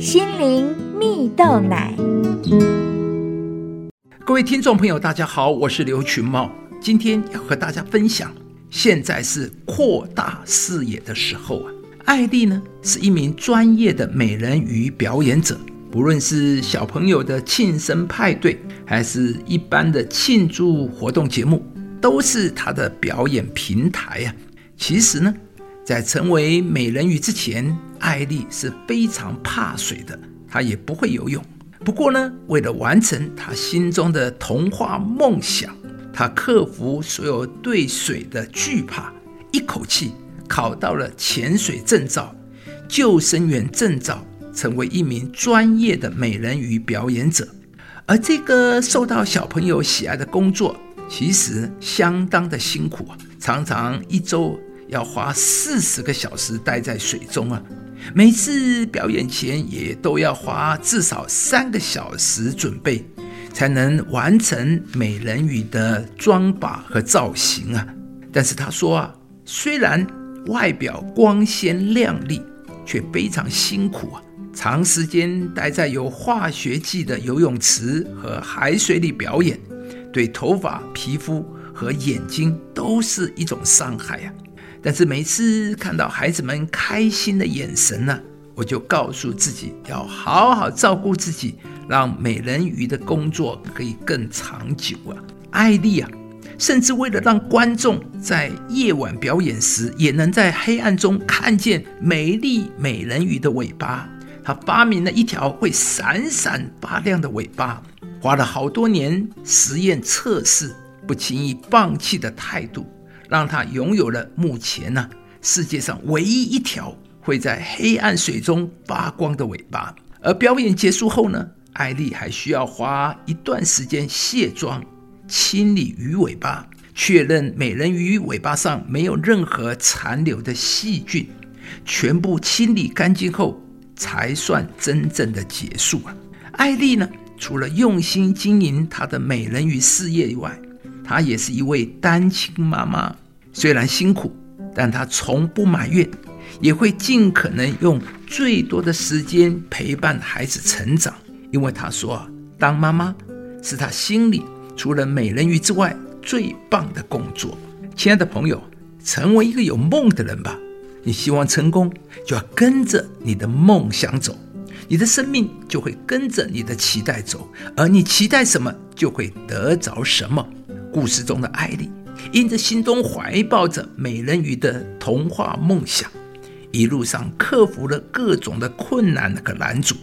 心灵蜜豆奶。各位听众朋友，大家好，我是刘群茂，今天要和大家分享，现在是扩大视野的时候啊。艾丽呢是一名专业的美人鱼表演者，不论是小朋友的庆生派对，还是一般的庆祝活动节目，都是她的表演平台啊。其实呢，在成为美人鱼之前，艾丽是非常怕水的，她也不会游泳。不过呢，为了完成她心中的童话梦想，她克服所有对水的惧怕，一口气考到了潜水证照、救生员证照，成为一名专业的美人鱼表演者。而这个受到小朋友喜爱的工作，其实相当的辛苦啊，常常一周要花四十个小时待在水中啊。每次表演前也都要花至少三个小时准备，才能完成美人鱼的妆发和造型啊。但是他说啊，虽然外表光鲜亮丽，却非常辛苦啊。长时间待在有化学剂的游泳池和海水里表演，对头发、皮肤和眼睛都是一种伤害啊。但是每次看到孩子们开心的眼神呢，我就告诉自己要好好照顾自己，让美人鱼的工作可以更长久啊！艾丽啊，甚至为了让观众在夜晚表演时也能在黑暗中看见美丽美人鱼的尾巴，她发明了一条会闪闪发亮的尾巴，花了好多年实验测试，不轻易放弃的态度。让他拥有了目前呢、世界上唯一一条会在黑暗水中发光的尾巴。而表演结束后呢，艾丽还需要花一段时间卸妆、清理鱼尾巴，确认美人鱼尾巴上没有任何残留的细菌，全部清理干净后才算真正的结束啊。艾丽呢，除了用心经营她的美人鱼事业以外，她也是一位单亲妈妈，虽然辛苦，但她从不埋怨，也会尽可能用最多的时间陪伴孩子成长。因为她说，当妈妈是她心里除了美人鱼之外最棒的工作。亲爱的朋友，成为一个有梦的人吧。你希望成功，就要跟着你的梦想走，你的生命就会跟着你的期待走，而你期待什么，就会得着什么。故事中的艾丽，因着心中怀抱着美人鱼的童话梦想，一路上克服了各种的困难和拦阻，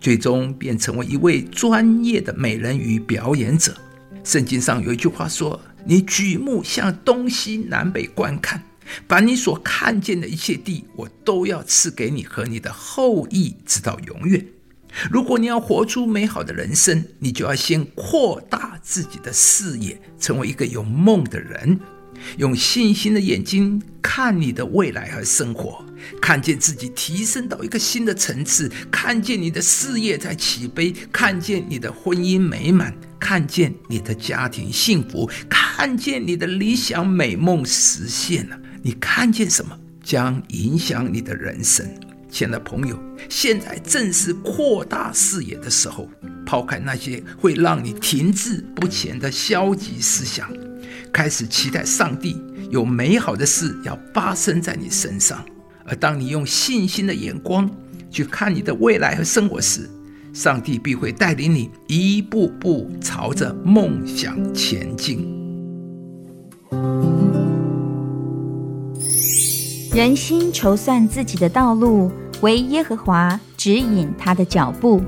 最终便成为一位专业的美人鱼表演者。圣经上有一句话说：“你举目向东西南北观看，把你所看见的一切地，我都要赐给你和你的后裔，直到永远。”如果你要活出美好的人生，你就要先扩大自己的视野，成为一个有梦的人，用信心的眼睛看你的未来和生活，看见自己提升到一个新的层次，看见你的事业在起飞，看见你的婚姻美满，看见你的家庭幸福，看见你的理想美梦实现了。你看见什么，将影响你的人生。亲爱的朋友，现在正是扩大视野的时候，抛开那些会让你停滞不前的消极思想，开始期待上帝有美好的事要发生在你身上。而当你用信心的眼光去看你的未来和生活时，上帝必会带领你一步步朝着梦想前进。人心筹算自己的道路，为耶和华指引他的脚步。